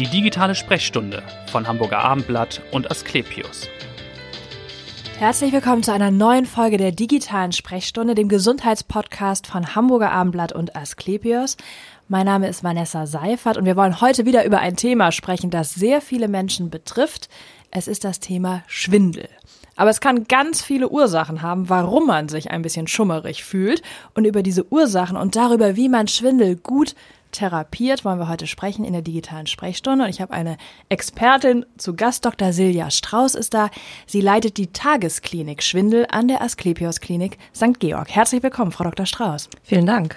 Die digitale Sprechstunde von Hamburger Abendblatt und Asklepios. Herzlich willkommen zu einer neuen Folge der digitalen Sprechstunde, dem Gesundheitspodcast von Hamburger Abendblatt und Asklepios. Mein Name ist Vanessa Seifert und wir wollen heute wieder über ein Thema sprechen, das sehr viele Menschen betrifft. Es ist das Thema Schwindel. Aber es kann ganz viele Ursachen haben, warum man sich ein bisschen schummerig fühlt. Und über diese Ursachen und darüber, wie man Schwindel gut therapiert, wollen wir heute sprechen in der digitalen Sprechstunde. Und ich habe eine Expertin zu Gast, Dr. Silja Strauß ist da. Sie leitet die Tagesklinik Schwindel an der Asklepios Klinik St. Georg. Herzlich willkommen, Frau Dr. Strauß. Vielen Dank.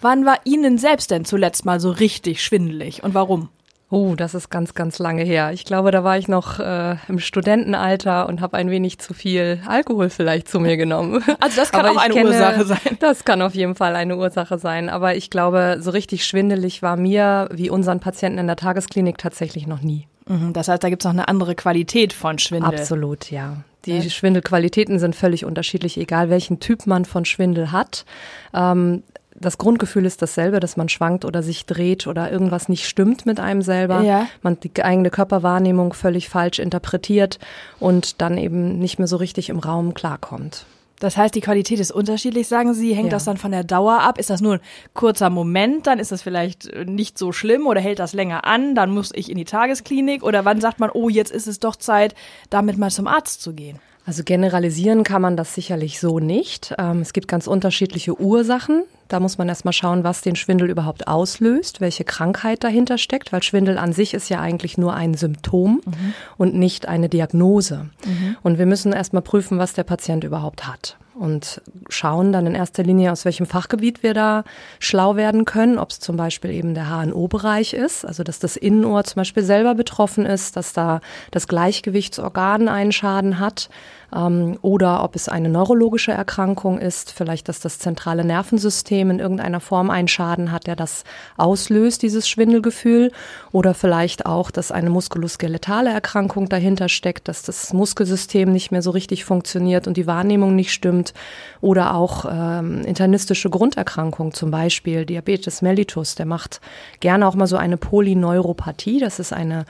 Wann war Ihnen selbst denn zuletzt mal so richtig schwindelig und warum? Oh, das ist ganz, ganz lange her. Ich glaube, da war ich noch äh, im Studentenalter und habe ein wenig zu viel Alkohol vielleicht zu mir genommen. Also das kann auch eine kenne, Ursache sein. Das kann auf jeden Fall eine Ursache sein. Aber ich glaube, so richtig schwindelig war mir wie unseren Patienten in der Tagesklinik tatsächlich noch nie. Mhm, das heißt, da gibt es noch eine andere Qualität von Schwindel. Absolut, ja. Die. Schwindelqualitäten sind völlig unterschiedlich, egal welchen Typ man von Schwindel hat. Ähm, das Grundgefühl ist dasselbe, dass man schwankt oder sich dreht oder irgendwas nicht stimmt mit einem selber. Ja. Man die eigene Körperwahrnehmung völlig falsch interpretiert und dann eben nicht mehr so richtig im Raum klarkommt. Das heißt, die Qualität ist unterschiedlich, sagen Sie. Hängt ja. das dann von der Dauer ab? Ist das nur ein kurzer Moment? Dann ist das vielleicht nicht so schlimm oder hält das länger an? Dann muss ich in die Tagesklinik? Oder wann sagt man, oh, jetzt ist es doch Zeit, damit mal zum Arzt zu gehen? Also generalisieren kann man das sicherlich so nicht. Ähm, es gibt ganz unterschiedliche Ursachen. Da muss man erstmal schauen, was den Schwindel überhaupt auslöst, welche Krankheit dahinter steckt, weil Schwindel an sich ist ja eigentlich nur ein Symptom mhm. und nicht eine Diagnose. Mhm. Und wir müssen erstmal prüfen, was der Patient überhaupt hat und schauen dann in erster Linie, aus welchem Fachgebiet wir da schlau werden können, ob es zum Beispiel eben der HNO-Bereich ist, also dass das Innenohr zum Beispiel selber betroffen ist, dass da das Gleichgewichtsorgan einen Schaden hat ähm, oder ob es eine neurologische Erkrankung ist, vielleicht, dass das zentrale Nervensystem in irgendeiner Form einen Schaden hat, der das auslöst, dieses Schwindelgefühl, oder vielleicht auch, dass eine muskuloskeletale Erkrankung dahinter steckt, dass das Muskelsystem nicht mehr so richtig funktioniert und die Wahrnehmung nicht stimmt, oder auch ähm, internistische Grunderkrankungen, zum Beispiel Diabetes mellitus, der macht gerne auch mal so eine Polyneuropathie, das ist eine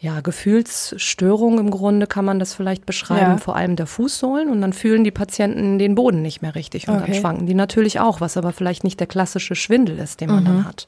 ja, Gefühlsstörung im Grunde kann man das vielleicht beschreiben, ja. vor allem der Fußsohlen. Und dann fühlen die Patienten den Boden nicht mehr richtig und okay. dann schwanken die natürlich auch, was aber vielleicht nicht der klassische Schwindel ist, den man mhm. dann hat.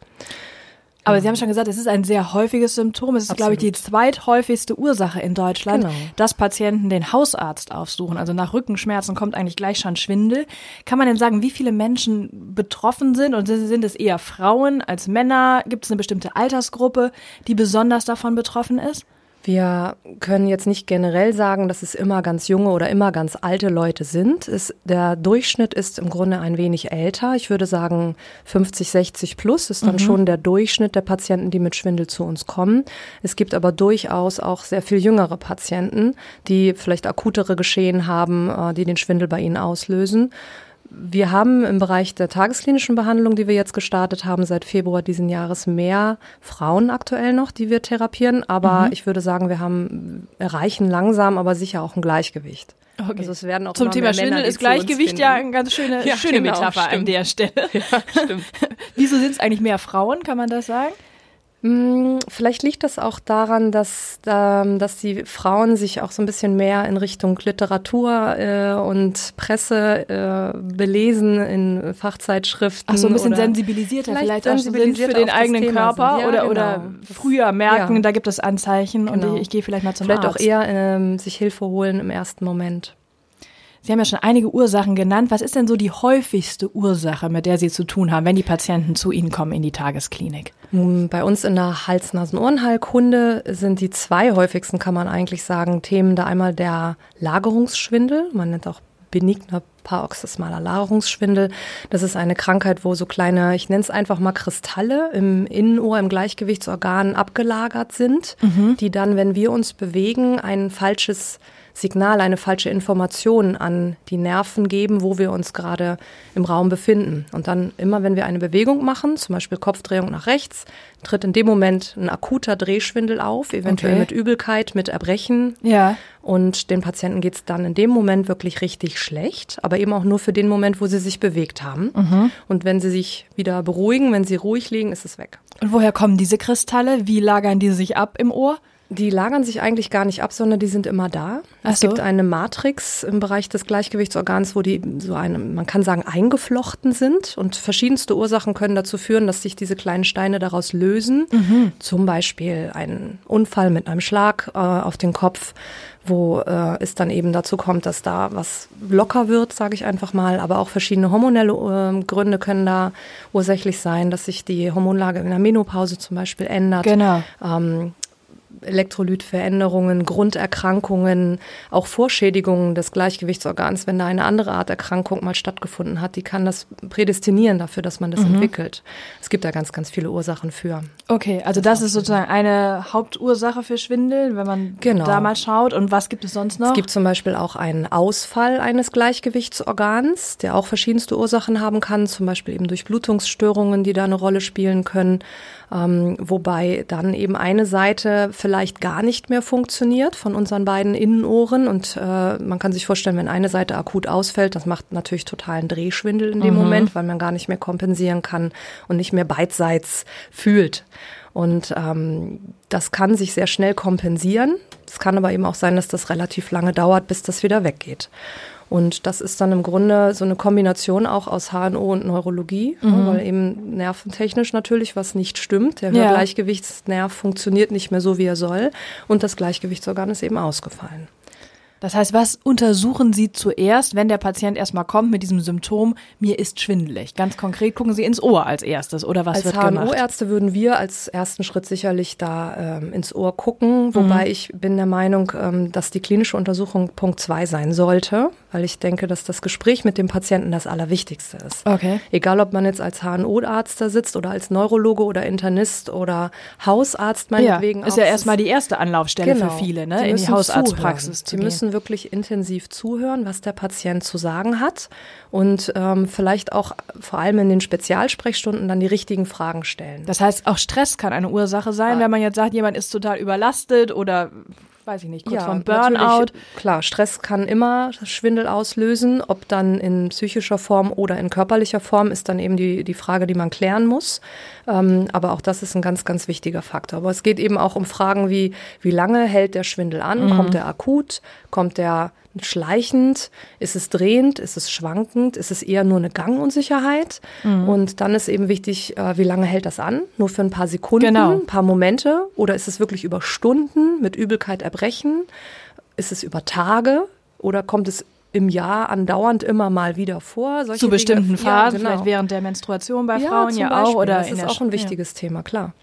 Aber Sie haben schon gesagt, es ist ein sehr häufiges Symptom. Es ist, Absolut. glaube ich, die zweithäufigste Ursache in Deutschland, genau. dass Patienten den Hausarzt aufsuchen. Also nach Rückenschmerzen kommt eigentlich gleich schon Schwindel. Kann man denn sagen, wie viele Menschen betroffen sind? Und sind es eher Frauen als Männer? Gibt es eine bestimmte Altersgruppe, die besonders davon betroffen ist? Wir können jetzt nicht generell sagen, dass es immer ganz junge oder immer ganz alte Leute sind. Es, der Durchschnitt ist im Grunde ein wenig älter. Ich würde sagen 50, 60 plus ist dann mhm. schon der Durchschnitt der Patienten, die mit Schwindel zu uns kommen. Es gibt aber durchaus auch sehr viel jüngere Patienten, die vielleicht akutere Geschehen haben, äh, die den Schwindel bei ihnen auslösen. Wir haben im Bereich der tagesklinischen Behandlung, die wir jetzt gestartet haben, seit Februar diesen Jahres mehr Frauen aktuell noch, die wir therapieren. Aber mhm. ich würde sagen, wir haben erreichen langsam, aber sicher auch ein Gleichgewicht. Okay. Also es werden auch Zum Thema Schwindel ist Gleichgewicht ja eine ganz schöne, ja, schöne genau, Metapher stimmt. an der Stelle. Ja, stimmt. Wieso sind es eigentlich mehr Frauen, kann man das sagen? Hm, vielleicht liegt das auch daran, dass, ähm, dass die Frauen sich auch so ein bisschen mehr in Richtung Literatur äh, und Presse äh, belesen in Fachzeitschriften. Ach so ein bisschen sensibilisierter vielleicht, vielleicht sensibilisiert für den eigenen Körper ja, oder, genau. oder früher merken, ja. da gibt es Anzeichen genau. und ich, ich gehe vielleicht mal zum vielleicht Arzt. Vielleicht auch eher ähm, sich Hilfe holen im ersten Moment. Sie haben ja schon einige Ursachen genannt. Was ist denn so die häufigste Ursache, mit der Sie zu tun haben, wenn die Patienten zu Ihnen kommen in die Tagesklinik? Bei uns in der Hals-Nasen-Ohrenheilkunde sind die zwei häufigsten, kann man eigentlich sagen, Themen da einmal der Lagerungsschwindel. Man nennt auch benigner paroxysmaler Lagerungsschwindel. Das ist eine Krankheit, wo so kleine, ich nenne es einfach mal Kristalle im Innenohr, im Gleichgewichtsorgan abgelagert sind, mhm. die dann, wenn wir uns bewegen, ein falsches Signal, eine falsche Information an die Nerven geben, wo wir uns gerade im Raum befinden. Und dann immer, wenn wir eine Bewegung machen, zum Beispiel Kopfdrehung nach rechts, tritt in dem Moment ein akuter Drehschwindel auf, eventuell okay. mit Übelkeit, mit Erbrechen. Ja. Und den Patienten geht es dann in dem Moment wirklich richtig schlecht. Aber eben auch nur für den Moment, wo sie sich bewegt haben. Mhm. Und wenn sie sich wieder beruhigen, wenn sie ruhig liegen, ist es weg. Und woher kommen diese Kristalle? Wie lagern die sich ab im Ohr? Die lagern sich eigentlich gar nicht ab, sondern die sind immer da. Ach es so. gibt eine Matrix im Bereich des Gleichgewichtsorgans, wo die so eine, man kann sagen, eingeflochten sind und verschiedenste Ursachen können dazu führen, dass sich diese kleinen Steine daraus lösen. Mhm. Zum Beispiel ein Unfall mit einem Schlag äh, auf den Kopf, wo äh, es dann eben dazu kommt, dass da was locker wird, sage ich einfach mal. Aber auch verschiedene hormonelle äh, Gründe können da ursächlich sein, dass sich die Hormonlage in der Menopause zum Beispiel ändert. Genau. Ähm, Elektrolytveränderungen, Grunderkrankungen, auch Vorschädigungen des Gleichgewichtsorgans, wenn da eine andere Art Erkrankung mal stattgefunden hat, die kann das prädestinieren dafür, dass man das mhm. entwickelt. Es gibt da ganz, ganz viele Ursachen für. Okay, also das, das ist sozusagen eine Hauptursache für Schwindel, wenn man genau. da mal schaut. Und was gibt es sonst noch? Es gibt zum Beispiel auch einen Ausfall eines Gleichgewichtsorgans, der auch verschiedenste Ursachen haben kann, zum Beispiel eben durch Blutungsstörungen, die da eine Rolle spielen können ähm, wobei dann eben eine Seite vielleicht gar nicht mehr funktioniert von unseren beiden Innenohren und äh, man kann sich vorstellen, wenn eine Seite akut ausfällt, das macht natürlich totalen Drehschwindel in dem mhm. Moment, weil man gar nicht mehr kompensieren kann und nicht mehr beidseits fühlt. Und ähm, das kann sich sehr schnell kompensieren. Es kann aber eben auch sein, dass das relativ lange dauert, bis das wieder weggeht. Und das ist dann im Grunde so eine Kombination auch aus HNO und Neurologie, ne, mhm. weil eben nerventechnisch natürlich was nicht stimmt. Der ja. Gleichgewichtsnerv funktioniert nicht mehr so, wie er soll. Und das Gleichgewichtsorgan ist eben ausgefallen. Das heißt, was untersuchen Sie zuerst, wenn der Patient erstmal kommt mit diesem Symptom, mir ist schwindelig? Ganz konkret gucken Sie ins Ohr als erstes oder was als wird gemacht? Als HNO-Ärzte würden wir als ersten Schritt sicherlich da ähm, ins Ohr gucken, wobei mhm. ich bin der Meinung, ähm, dass die klinische Untersuchung Punkt zwei sein sollte, weil ich denke, dass das Gespräch mit dem Patienten das Allerwichtigste ist. Okay. Egal, ob man jetzt als HNO-Arzt da sitzt oder als Neurologe oder Internist oder Hausarzt meinetwegen. Ja, ist ja erstmal die erste Anlaufstelle genau. für viele, ne? Die in die Hausarztpraxis zu Die müssen wirklich intensiv zuhören, was der Patient zu sagen hat und ähm, vielleicht auch vor allem in den Spezialsprechstunden dann die richtigen Fragen stellen. Das heißt, auch Stress kann eine Ursache sein, ja. wenn man jetzt sagt, jemand ist total überlastet oder weiß ich nicht, kurz ja, vom Burnout. Klar, Stress kann immer Schwindel auslösen. Ob dann in psychischer Form oder in körperlicher Form, ist dann eben die, die Frage, die man klären muss. Ähm, aber auch das ist ein ganz, ganz wichtiger Faktor. Aber es geht eben auch um Fragen wie, wie lange hält der Schwindel an? Mhm. Kommt der akut? Kommt der schleichend? Ist es drehend? Ist es schwankend? Ist es eher nur eine Gangunsicherheit? Mhm. Und dann ist eben wichtig, äh, wie lange hält das an? Nur für ein paar Sekunden, genau. ein paar Momente? Oder ist es wirklich über Stunden mit Übelkeit, Erbrechen? Ist es über Tage? Oder kommt es im Jahr andauernd immer mal wieder vor. Solche Zu bestimmten Dinge, Phasen, ja, genau. vielleicht während der Menstruation bei Frauen ja, ja auch. Oder das ist auch ein wichtiges ja. Thema, klar.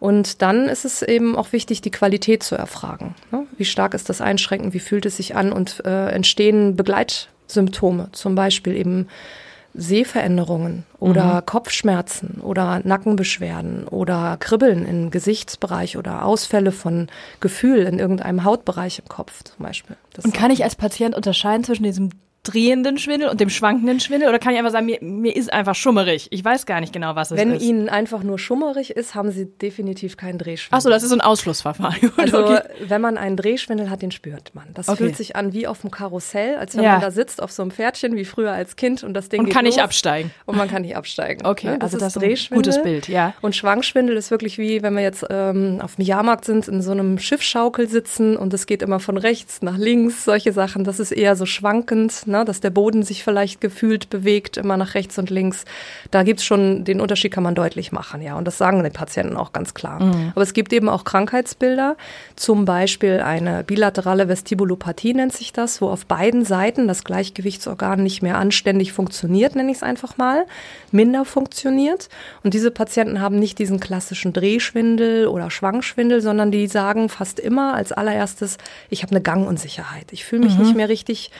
Und dann ist es eben auch wichtig, die Qualität zu erfragen. Ne? Wie stark ist das Einschränken? Wie fühlt es sich an? Und äh, entstehen Begleitsymptome, zum Beispiel eben Sehveränderungen oder mhm. Kopfschmerzen oder Nackenbeschwerden oder Kribbeln im Gesichtsbereich oder Ausfälle von Gefühl in irgendeinem Hautbereich im Kopf zum Beispiel. Das und kann ich als Patient unterscheiden zwischen diesem drehenden Schwindel und dem schwankenden Schwindel? Oder kann ich einfach sagen, mir, mir ist einfach schummerig? Ich weiß gar nicht genau, was es Wenn ist. Wenn Ihnen einfach nur schummerig ist, haben Sie definitiv keinen Drehschwindel. Achso, das ist so ein Ausschlussverfahren. also, okay. wenn man einen Drehschwindel hat, den spürt man. Das okay. fühlt sich an wie auf dem Karussell, als wenn ja. man da sitzt auf so einem Pferdchen, wie früher als Kind und das Ding Und kann los, nicht absteigen. Und man kann nicht absteigen. Okay, ne? das also ist das ist Drehschwindel. Gutes Bild, ja. Und Schwankschwindel ist wirklich wie, wenn wir jetzt ähm, auf dem Jahrmarkt sind, in so einem Schiffschaukel sitzen und es geht immer von rechts nach links, solche Sachen. Das ist eher so schwankend, ne? Dass der Boden sich vielleicht gefühlt bewegt, immer nach rechts und links. Da gibt es schon, den Unterschied kann man deutlich machen, ja. Und das sagen die Patienten auch ganz klar. Mhm. Aber es gibt eben auch Krankheitsbilder, zum Beispiel eine bilaterale Vestibulopathie nennt sich das, wo auf beiden Seiten das Gleichgewichtsorgan nicht mehr anständig funktioniert, nenne ich es einfach mal, minder funktioniert. Und diese Patienten haben nicht diesen klassischen Drehschwindel oder Schwangschwindel, sondern die sagen fast immer als allererstes, ich habe eine Gangunsicherheit. Ich fühle mich mhm. nicht mehr richtig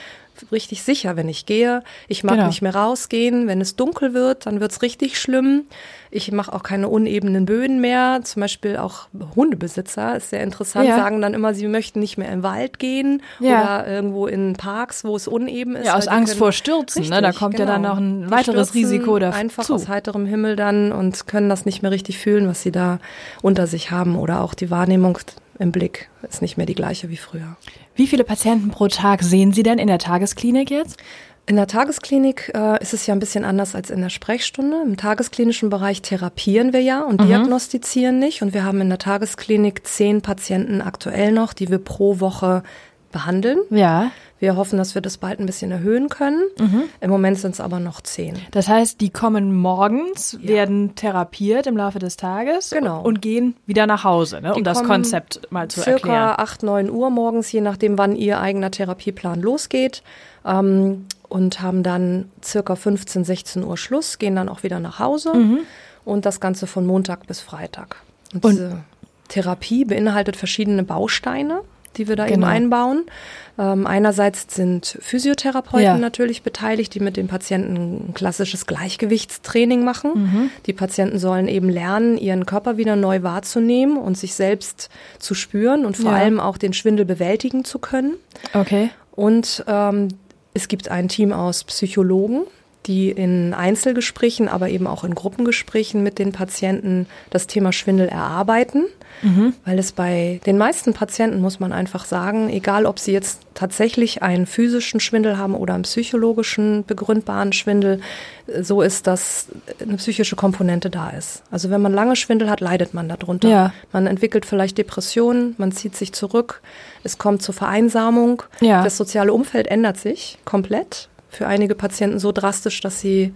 richtig sicher, wenn ich gehe. Ich mag genau. nicht mehr rausgehen. Wenn es dunkel wird, dann wird es richtig schlimm. Ich mache auch keine unebenen Böden mehr. Zum Beispiel auch Hundebesitzer, ist sehr interessant, ja. sagen dann immer, sie möchten nicht mehr im Wald gehen ja. oder irgendwo in Parks, wo es uneben ist. Ja, aus Angst vor Stürzen. Richtig, ne? Da kommt genau. ja dann genau. noch ein weiteres Risiko dazu. Einfach aus heiterem Himmel dann und können das nicht mehr richtig fühlen, was sie da unter sich haben oder auch die Wahrnehmung im Blick ist nicht mehr die gleiche wie früher. Wie viele Patienten pro Tag sehen Sie denn in der Tagesklinik jetzt? In der Tagesklinik äh, ist es ja ein bisschen anders als in der Sprechstunde. Im tagesklinischen Bereich therapieren wir ja und mhm. diagnostizieren nicht. Und wir haben in der Tagesklinik zehn Patienten aktuell noch, die wir pro Woche behandeln. Ja. Wir hoffen, dass wir das bald ein bisschen erhöhen können. Mhm. Im Moment sind es aber noch zehn. Das heißt, die kommen morgens, ja. werden therapiert im Laufe des Tages genau. und gehen wieder nach Hause, ne, um das Konzept mal zu circa erklären. Circa 8, 9 Uhr morgens, je nachdem, wann ihr eigener Therapieplan losgeht. Ähm, und haben dann circa 15, 16 Uhr Schluss, gehen dann auch wieder nach Hause mhm. und das Ganze von Montag bis Freitag. Und, und diese Therapie beinhaltet verschiedene Bausteine die wir da genau. eben einbauen. Ähm, einerseits sind Physiotherapeuten ja. natürlich beteiligt, die mit den Patienten ein klassisches Gleichgewichtstraining machen. Mhm. Die Patienten sollen eben lernen, ihren Körper wieder neu wahrzunehmen und sich selbst zu spüren und vor ja. allem auch den Schwindel bewältigen zu können. Okay. Und ähm, es gibt ein Team aus Psychologen, die in Einzelgesprächen, aber eben auch in Gruppengesprächen mit den Patienten das Thema Schwindel erarbeiten. Mhm. Weil es bei den meisten Patienten, muss man einfach sagen, egal ob sie jetzt tatsächlich einen physischen Schwindel haben oder einen psychologischen begründbaren Schwindel, so ist, dass eine psychische Komponente da ist. Also wenn man lange Schwindel hat, leidet man darunter. Ja. Man entwickelt vielleicht Depressionen, man zieht sich zurück, es kommt zur Vereinsamung, ja. das soziale Umfeld ändert sich komplett. Für einige Patienten so drastisch, dass sie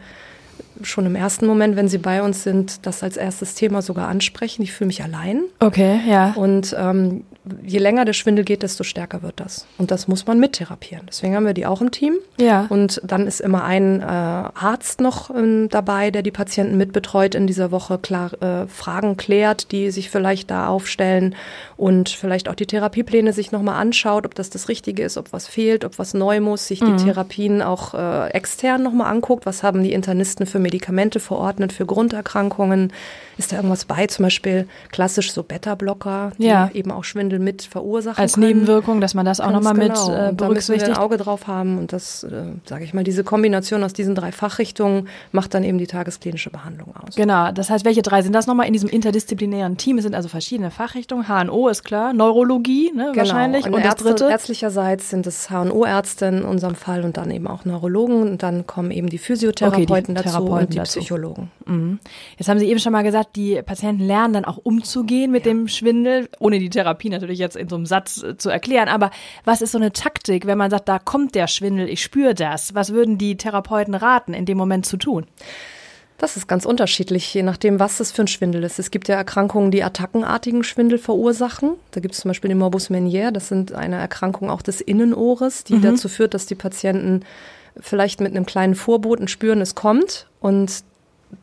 schon im ersten Moment, wenn sie bei uns sind, das als erstes Thema sogar ansprechen. Ich fühle mich allein. Okay, ja. Und ähm, je länger der Schwindel geht, desto stärker wird das. Und das muss man mittherapieren. Deswegen haben wir die auch im Team. Ja. Und dann ist immer ein äh, Arzt noch ähm, dabei, der die Patienten mitbetreut in dieser Woche, klar äh, Fragen klärt, die sich vielleicht da aufstellen und vielleicht auch die Therapiepläne sich nochmal anschaut, ob das das Richtige ist, ob was fehlt, ob was neu muss, sich mhm. die Therapien auch äh, extern nochmal anguckt. Was haben die Internisten für Medikamente verordnet, für Grunderkrankungen? Ist da irgendwas bei? Zum Beispiel klassisch so Beta-Blocker, die ja. eben auch Schwindel mit verursachen Als können. Nebenwirkung, dass man das auch nochmal genau. mit äh, berücksichtigt. Da ein Auge drauf haben und das, äh, sage ich mal, diese Kombination aus diesen drei Fachrichtungen macht dann eben die tagesklinische Behandlung aus. Genau, das heißt, welche drei sind das nochmal in diesem interdisziplinären Team? Es sind also verschiedene Fachrichtungen. HNO ist klar, Neurologie ne, genau. wahrscheinlich. Und, und das dritte? ärztlicherseits sind es HNO-Ärzte in unserem Fall und dann eben auch Neurologen und dann kommen eben die Physiotherapeuten okay, die dazu Therapeuten und die dazu. Psychologen. Mhm. Jetzt haben Sie eben schon mal gesagt, die Patienten lernen dann auch umzugehen mit ja. dem Schwindel, ohne die Therapie natürlich jetzt in so einem Satz äh, zu erklären. Aber was ist so eine Taktik, wenn man sagt, da kommt der Schwindel, ich spüre das? Was würden die Therapeuten raten, in dem Moment zu tun? Das ist ganz unterschiedlich, je nachdem, was das für ein Schwindel ist. Es gibt ja Erkrankungen, die attackenartigen Schwindel verursachen. Da gibt es zum Beispiel den Morbus Meniere, das sind eine Erkrankung auch des Innenohres, die mhm. dazu führt, dass die Patienten vielleicht mit einem kleinen Vorboten spüren, es kommt und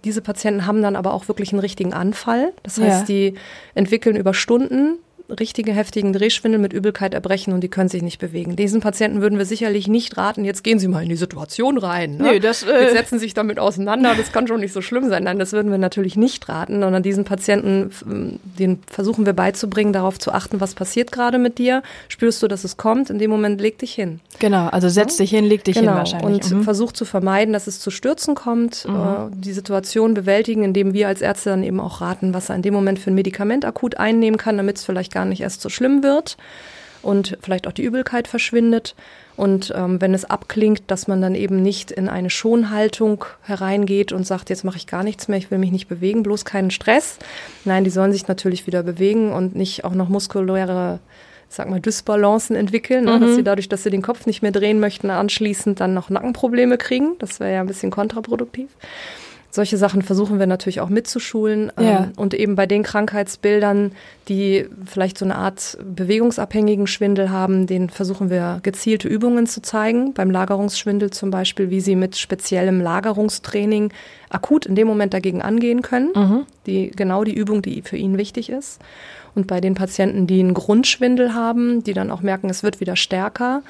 diese Patienten haben dann aber auch wirklich einen richtigen Anfall. Das heißt, ja. die entwickeln über Stunden richtige heftigen Drehschwindel mit Übelkeit, Erbrechen und die können sich nicht bewegen. Diesen Patienten würden wir sicherlich nicht raten, jetzt gehen Sie mal in die Situation rein. Ne? Nee, das, äh jetzt setzen sich damit auseinander, das kann schon nicht so schlimm sein. Nein, das würden wir natürlich nicht raten, sondern diesen Patienten, den versuchen wir beizubringen, darauf zu achten, was passiert gerade mit dir. Spürst du, dass es kommt? In dem Moment leg dich hin. Genau, also setz dich hin, leg dich genau. hin wahrscheinlich. Und mhm. versuch zu vermeiden, dass es zu Stürzen kommt, mhm. äh, die Situation bewältigen, indem wir als Ärzte dann eben auch raten, was er in dem Moment für ein Medikament akut einnehmen kann, damit es vielleicht gar gar nicht erst so schlimm wird und vielleicht auch die Übelkeit verschwindet. Und ähm, wenn es abklingt, dass man dann eben nicht in eine Schonhaltung hereingeht und sagt, jetzt mache ich gar nichts mehr, ich will mich nicht bewegen, bloß keinen Stress. Nein, die sollen sich natürlich wieder bewegen und nicht auch noch muskuläre sag mal, Dysbalancen entwickeln, ne? dass mhm. sie dadurch, dass sie den Kopf nicht mehr drehen möchten, anschließend dann noch Nackenprobleme kriegen. Das wäre ja ein bisschen kontraproduktiv. Solche Sachen versuchen wir natürlich auch mitzuschulen ähm, ja. ähm, und eben bei den Krankheitsbildern, die vielleicht so eine Art bewegungsabhängigen Schwindel haben, denen versuchen wir gezielte Übungen zu zeigen. Beim Lagerungsschwindel zum Beispiel, wie sie mit speziellem Lagerungstraining akut in dem Moment dagegen angehen können. Mhm. Die, genau die Übung, die für ihn wichtig ist. Und bei den Patienten, die einen Grundschwindel haben, die dann auch merken, es wird wieder stärker,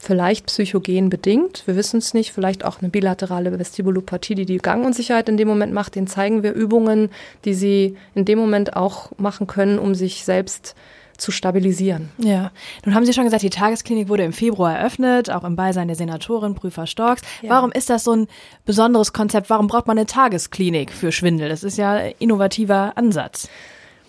vielleicht psychogen bedingt, wir wissen es nicht, vielleicht auch eine bilaterale Vestibulopathie, die die Gangunsicherheit in dem Moment macht, den zeigen wir Übungen, die sie in dem Moment auch machen können, um sich selbst zu stabilisieren. Ja, nun haben Sie schon gesagt, die Tagesklinik wurde im Februar eröffnet, auch im Beisein der Senatorin Prüfer Storks. Ja. Warum ist das so ein besonderes Konzept? Warum braucht man eine Tagesklinik für Schwindel? Das ist ja ein innovativer Ansatz.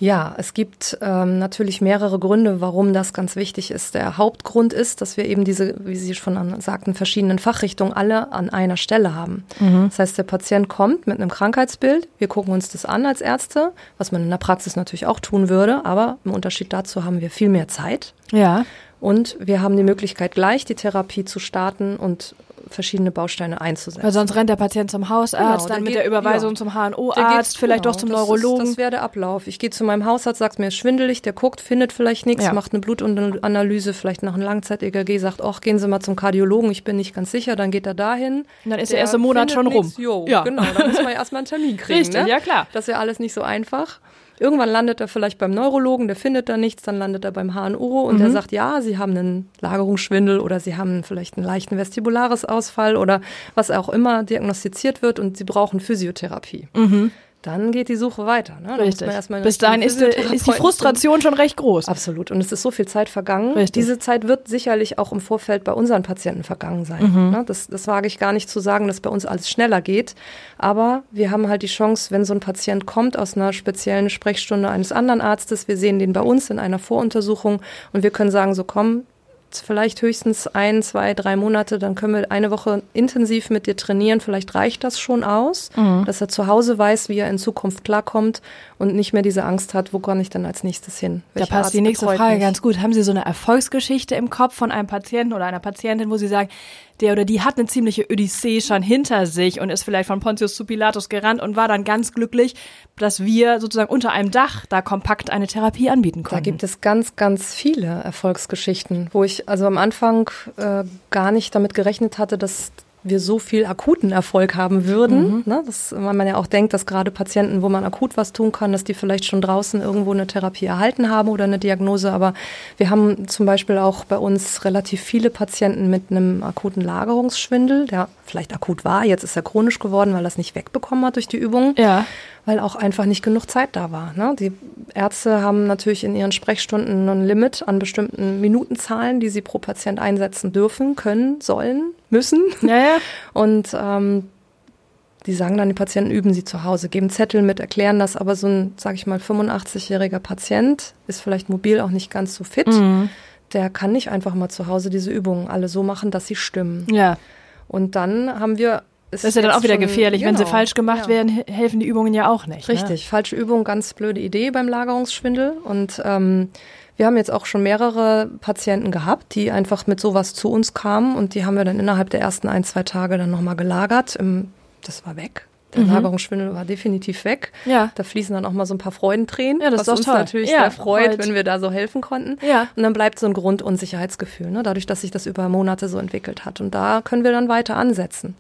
Ja, es gibt ähm, natürlich mehrere Gründe, warum das ganz wichtig ist. Der Hauptgrund ist, dass wir eben diese, wie Sie schon sagten, verschiedenen Fachrichtungen alle an einer Stelle haben. Mhm. Das heißt, der Patient kommt mit einem Krankheitsbild, wir gucken uns das an als Ärzte, was man in der Praxis natürlich auch tun würde, aber im Unterschied dazu haben wir viel mehr Zeit. Ja. Und wir haben die Möglichkeit, gleich die Therapie zu starten und verschiedene Bausteine einzusetzen. Weil sonst rennt der Patient zum Hausarzt, genau, dann mit geht, der Überweisung ja. zum HNO-Arzt, vielleicht genau, doch zum Neurologen. Ist, das wäre der Ablauf. Ich gehe zu meinem Hausarzt, sagt mir, ist schwindelig, der guckt, findet vielleicht nichts, ja. macht eine Blutanalyse, vielleicht nach einem Langzeit-EKG, sagt, ach, gehen Sie mal zum Kardiologen, ich bin nicht ganz sicher, dann geht er dahin. Und dann ist der, der erste Monat schon rum. Jo, ja. genau, dann muss man erstmal einen Termin kriegen. Richtig, ne? ja klar. Das ist ja alles nicht so einfach. Irgendwann landet er vielleicht beim Neurologen, der findet da nichts, dann landet er beim HNO und mhm. der sagt, ja, Sie haben einen Lagerungsschwindel oder Sie haben vielleicht einen leichten vestibulares Ausfall oder was auch immer diagnostiziert wird und Sie brauchen Physiotherapie. Mhm dann geht die Suche weiter. Ne? Richtig. Bis dahin ist, ist, die Frustration schon recht groß. Absolut. Und es ist so viel Zeit vergangen. Richtig. Diese Zeit wird sicherlich auch im Vorfeld bei unseren Patienten vergangen sein. Mhm. Ne? Das, das wage ich gar nicht zu sagen, dass bei uns alles schneller geht. Aber wir haben halt die Chance, wenn so ein Patient kommt aus einer speziellen Sprechstunde eines anderen Arztes, wir sehen den bei uns in einer Voruntersuchung und wir können sagen, so komm, vielleicht höchstens ein, zwei, drei Monate, dann können wir eine Woche intensiv mit dir trainieren. Vielleicht reicht das schon aus, mhm. dass er zu Hause weiß, wie er in Zukunft klarkommt und nicht mehr diese Angst hat, wo kann ich dann als nächstes hin? Welcher da passt Arzt die nächste Frage mich? ganz gut. Haben Sie so eine Erfolgsgeschichte im Kopf von einem Patienten oder einer Patientin, wo Sie sagen, der oder die hat eine ziemliche Odyssee schon hinter sich und ist vielleicht von Pontius zu Pilatus gerannt und war dann ganz glücklich, dass wir sozusagen unter einem Dach da kompakt eine Therapie anbieten konnten. Da gibt es ganz, ganz viele Erfolgsgeschichten, wo ich also am Anfang äh, gar nicht damit gerechnet hatte, dass wir so viel akuten Erfolg haben würden. Mhm. Ne? Das, weil man ja auch denkt, dass gerade Patienten, wo man akut was tun kann, dass die vielleicht schon draußen irgendwo eine Therapie erhalten haben oder eine Diagnose. Aber wir haben zum Beispiel auch bei uns relativ viele Patienten mit einem akuten Lagerungsschwindel, der vielleicht akut war, jetzt ist er chronisch geworden, weil er es nicht wegbekommen hat durch die Übung. Ja weil auch einfach nicht genug Zeit da war. Ne? Die Ärzte haben natürlich in ihren Sprechstunden ein Limit an bestimmten Minutenzahlen, die sie pro Patient einsetzen dürfen, können, sollen, müssen. Ja, ja. Und ähm, die sagen dann, die Patienten üben sie zu Hause, geben Zettel mit, erklären das, aber so ein, sag ich mal, 85-jähriger Patient ist vielleicht mobil auch nicht ganz so fit. Mhm. Der kann nicht einfach mal zu Hause diese Übungen alle so machen, dass sie stimmen. Ja. Und dann haben wir das ist ja dann auch wieder schon, gefährlich. Genau, Wenn sie genau, falsch gemacht ja. werden, helfen die Übungen ja auch nicht. Ne? Richtig, ne? falsche Übung, ganz blöde Idee beim Lagerungsschwindel. Und ähm, wir haben jetzt auch schon mehrere Patienten gehabt, die einfach mit sowas zu uns kamen und die haben wir dann innerhalb der ersten ein, zwei Tage dann nochmal gelagert. Im, das war weg. Der mhm. Lagerungsschwindel war definitiv weg. Ja. Da fließen dann auch mal so ein paar Freudentränen, ja, das was ist uns toll. natürlich ja, sehr freut, wenn wir da so helfen konnten. Ja. Und dann bleibt so ein Grundunsicherheitsgefühl, ne? dadurch, dass sich das über Monate so entwickelt hat. Und da können wir dann weiter ansetzen.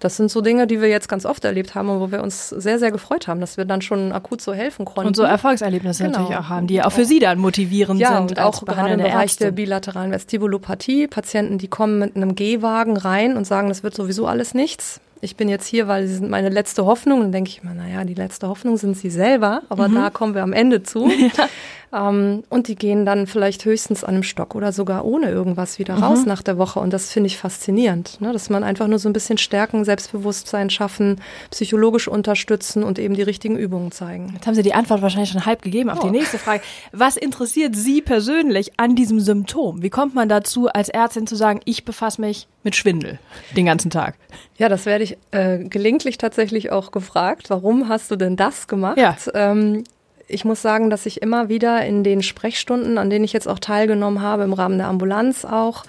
Das sind so Dinge, die wir jetzt ganz oft erlebt haben und wo wir uns sehr, sehr gefreut haben, dass wir dann schon akut so helfen konnten. Und so Erfolgserlebnisse genau. natürlich auch haben, die auch für Sie dann motivierend ja, sind. Ja, und auch gerade im Bereich Ärzte. der bilateralen Vestibulopathie, Patienten, die kommen mit einem Gehwagen rein und sagen, das wird sowieso alles nichts ich bin jetzt hier, weil sie sind meine letzte Hoffnung. Dann denke ich mir, naja, die letzte Hoffnung sind sie selber, aber mhm. da kommen wir am Ende zu. Ja. Ähm, und die gehen dann vielleicht höchstens an einem Stock oder sogar ohne irgendwas wieder mhm. raus nach der Woche. Und das finde ich faszinierend, ne? dass man einfach nur so ein bisschen Stärken, Selbstbewusstsein schaffen, psychologisch unterstützen und eben die richtigen Übungen zeigen. Jetzt haben Sie die Antwort wahrscheinlich schon halb gegeben auf oh. die nächste Frage. Was interessiert Sie persönlich an diesem Symptom? Wie kommt man dazu, als Ärztin zu sagen, ich befasse mich mit Schwindel den ganzen Tag? Ja, das werde ich äh, gelegentlich tatsächlich auch gefragt. Warum hast du denn das gemacht? Ja. Ähm, ich muss sagen, dass ich immer wieder in den Sprechstunden, an denen ich jetzt auch teilgenommen habe, im Rahmen der Ambulanz auch,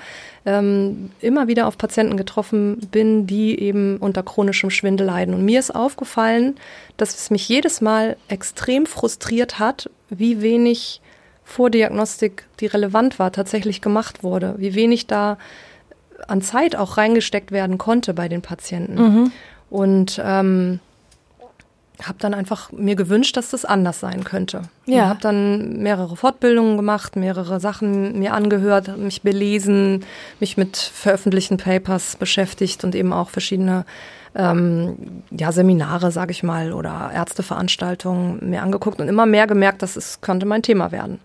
ähm, immer wieder auf Patienten getroffen bin, die eben unter chronischem Schwindel leiden. Und mir ist aufgefallen, dass es mich jedes Mal extrem frustriert hat, wie wenig Vordiagnostik, die relevant war, tatsächlich gemacht wurde, wie wenig da an Zeit auch reingesteckt werden konnte bei den Patienten. Mhm. Und ähm, habe dann einfach mir gewünscht, dass das anders sein könnte. Ja. Habe dann mehrere Fortbildungen gemacht, mehrere Sachen mir angehört, mich belesen, mich mit veröffentlichten Papers beschäftigt und eben auch verschiedene ähm, ja, Seminare, sage ich mal, oder Ärzteveranstaltungen mir angeguckt und immer mehr gemerkt, dass es könnte mein Thema werden.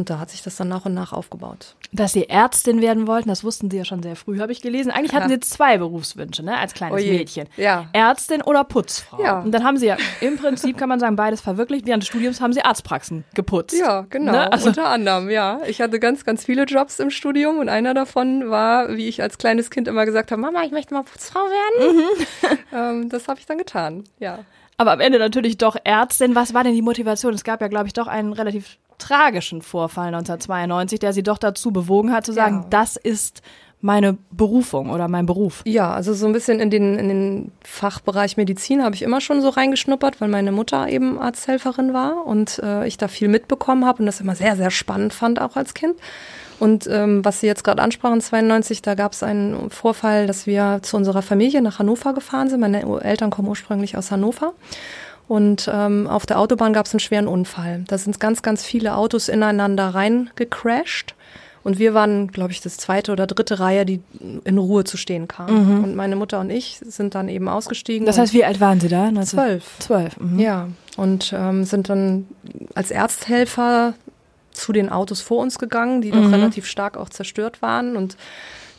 Und da hat sich das dann nach und nach aufgebaut. Dass Sie Ärztin werden wollten, das wussten Sie ja schon sehr früh, habe ich gelesen. Eigentlich hatten Sie jetzt zwei Berufswünsche, ne, als kleines Oh je. Mädchen. Ja. Ärztin oder Putzfrau. Ja. Und dann haben Sie ja im Prinzip, kann man sagen, beides verwirklicht. Während des Studiums haben Sie Arztpraxen geputzt. Ja, genau. Ne? Also, Unter anderem, ja. Ich hatte ganz, ganz viele Jobs im Studium und einer davon war, wie ich als kleines Kind immer gesagt habe, Mama, ich möchte mal Putzfrau werden. ähm, das habe ich dann getan, ja. aber am Ende natürlich doch Ärztin. Was war denn die Motivation? Es gab ja, glaube ich, doch einen relativ tragischen Vorfall 1992, der Sie doch dazu bewogen hat, zu sagen, Ja. das ist meine Berufung oder mein Beruf. Ja, also so ein bisschen in den, in den Fachbereich Medizin habe ich immer schon so reingeschnuppert, weil meine Mutter eben Arzthelferin war und äh, ich da viel mitbekommen habe und das immer sehr, sehr spannend fand, auch als Kind. Und ähm, was Sie jetzt gerade ansprachen, 92, da gab es einen Vorfall, dass wir zu unserer Familie nach Hannover gefahren sind. Meine Eltern kommen ursprünglich aus Hannover. Und ähm, auf der Autobahn gab es einen schweren Unfall. Da sind ganz, ganz viele Autos ineinander reingecrashed. Und wir waren, glaube ich, das zweite oder dritte Reihe, die in Ruhe zu stehen kam. Und meine Mutter und ich sind dann eben ausgestiegen. Das heißt, wie alt waren Sie da? 19 Zwölf. Zwölf. Mhm. ja, und ähm, sind dann als Ersthelfer zu den Autos vor uns gegangen, die doch relativ stark auch zerstört waren und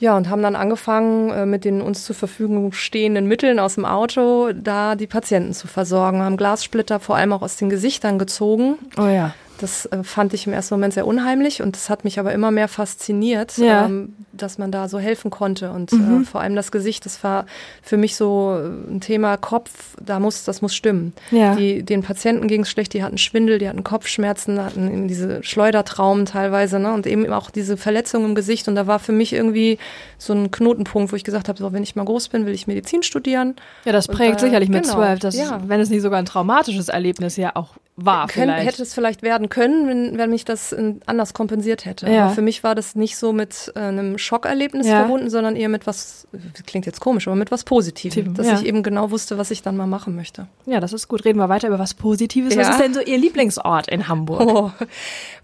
ja, und haben dann angefangen, äh, mit den uns zur Verfügung stehenden Mitteln aus dem Auto da die Patienten zu versorgen, haben Glassplitter vor allem auch aus den Gesichtern gezogen. Oh ja. Das äh, fand ich im ersten Moment sehr unheimlich und das hat mich aber immer mehr fasziniert, Ja. ähm, dass man da so helfen konnte und äh, vor allem das Gesicht, das war für mich so äh, ein Thema Kopf, da muss, das muss stimmen. Ja. Die, den Patienten ging es schlecht, die hatten Schwindel, die hatten Kopfschmerzen, hatten eben diese Schleudertraumen teilweise ne, und eben auch diese Verletzungen im Gesicht und da war für mich irgendwie so ein Knotenpunkt, wo ich gesagt habe, so wenn ich mal groß bin, will ich Medizin studieren. Ja, das Und prägt da- sicherlich mit genau, zwölf, dass, ja. wenn es nicht sogar ein traumatisches Erlebnis ja auch war Können, vielleicht. hätte es vielleicht werden können, wenn, wenn mich das anders kompensiert hätte. Ja. Aber für mich war das nicht so mit äh, einem Schockerlebnis Ja. verbunden, sondern eher mit was, klingt jetzt komisch, aber mit was Positivem. Dass ja. ich eben genau wusste, was ich dann mal machen möchte. ja, das ist gut. Reden wir weiter über was Positives. Was ist denn so Ihr Lieblingsort in Hamburg? Oh,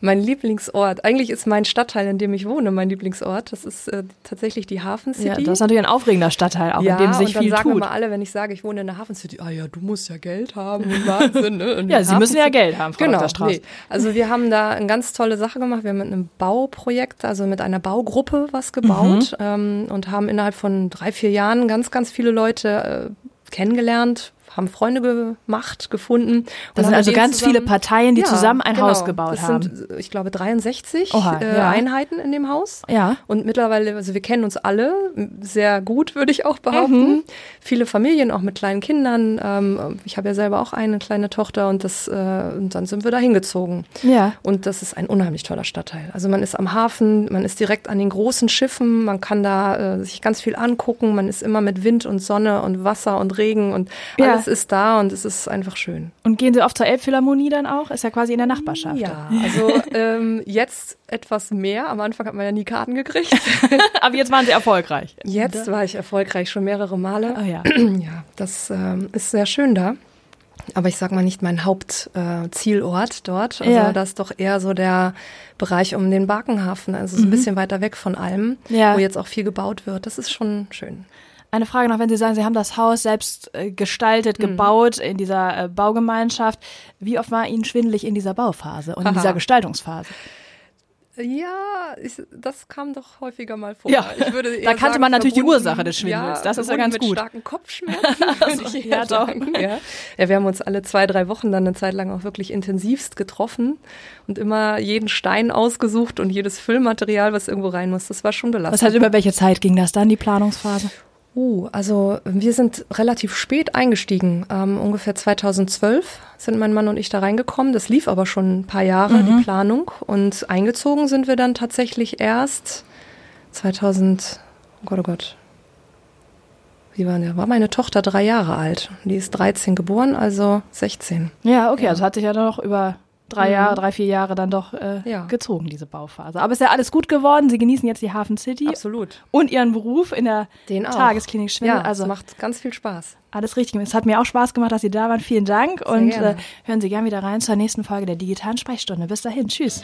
mein Lieblingsort. Eigentlich ist mein Stadtteil, in dem ich wohne, mein Lieblingsort. Das ist äh, tatsächlich die Hafen City. Ja, das ist natürlich ein aufregender Stadtteil, auch in dem sich und dann viel sagen tut. immer alle, wenn ich sage, ich wohne in der Hafen City, ah ja, du musst ja Geld haben und Wahnsinn, ne? Ja, Sie müssen ja Hafen Geld haben, Frau Genau, Dr. Strauß. nee. Also wir haben da eine ganz tolle Sache gemacht. Wir haben mit einem Bauprojekt, also mit einer Baugruppe was gebaut Mhm. ähm, und haben innerhalb von drei, vier Jahren ganz, ganz viele Leute äh, kennengelernt, haben Freunde gemacht, gefunden. und Das sind also ganz viele Parteien, die zusammen ein genau. Haus gebaut das haben. Sind, ich glaube, 63 Oha, äh, ja. Einheiten in dem Haus. Ja. Und mittlerweile, also wir kennen uns alle sehr gut, würde ich auch Mhm. behaupten. Viele Familien, auch mit kleinen Kindern. Ähm, ich habe ja selber auch eine kleine Tochter und das, äh, und dann sind wir da hingezogen. Ja. Und das ist ein unheimlich toller Stadtteil. Also man ist am Hafen, man ist direkt an den großen Schiffen, man kann da äh, sich ganz viel angucken, man ist immer mit Wind und Sonne und Wasser und Regen und Ja. Alles ist da und es ist einfach schön. Und gehen Sie oft zur Elbphilharmonie dann auch? Ist ja quasi in der Nachbarschaft. Ja, also ähm, jetzt etwas mehr. Am Anfang hat man ja nie Karten gekriegt. Aber jetzt waren Sie erfolgreich. Jetzt war ich erfolgreich schon mehrere Male. Oh ja. Ja, das ähm, ist sehr schön da. Aber ich sag mal nicht mein Hauptzielort äh, dort. Also Ja. das ist doch eher so der Bereich um den Barkenhafen, also so ein bisschen weiter weg von allem, Mhm. Ja. wo jetzt auch viel gebaut wird. Das ist schon schön. Eine Frage noch, wenn Sie sagen, Sie haben das Haus selbst äh, gestaltet, Mhm. gebaut in dieser äh, Baugemeinschaft. Wie oft war Ihnen schwindelig in dieser Bauphase und in Haha. dieser Gestaltungsphase? Ja, ich, das kam doch häufiger mal vor. Ja, da kannte sagen, man natürlich die Ursache des Schwindels. Ja, Das ist ja ganz mit gut. starken Kopfschmerzen, würde ich Ja, doch. sagen. Ja. ja, wir haben uns alle zwei, drei Wochen dann eine Zeit lang auch wirklich intensivst getroffen und immer jeden Stein ausgesucht und jedes Füllmaterial, was irgendwo rein muss. Das war schon belastend. Was heißt, über welche Zeit ging das dann, die Planungsphase? Uh, also wir sind relativ spät eingestiegen. Ähm, ungefähr 2012 sind mein Mann und ich da reingekommen. Das lief aber schon ein paar Jahre, die Planung. Und eingezogen sind wir dann tatsächlich erst 2000, oh Gott, oh Gott. Wie war der? War meine Tochter drei Jahre alt. Die ist 13 geboren, also 16. Ja, okay, also hat sich ja noch über drei Jahre, drei, vier Jahre dann doch äh, Mhm. Ja. gezogen, diese Bauphase. Aber ist ja alles gut geworden. Sie genießen jetzt die Hafen City Absolut. und Ihren Beruf in der Den auch. Tagesklinik Schwindel. Ja, also es macht ganz viel Spaß. alles richtig. Es hat mir auch Spaß gemacht, dass Sie da waren. Vielen Dank und gerne. äh, hören Sie gern wieder rein zur nächsten Folge der digitalen Sprechstunde. Bis dahin, tschüss.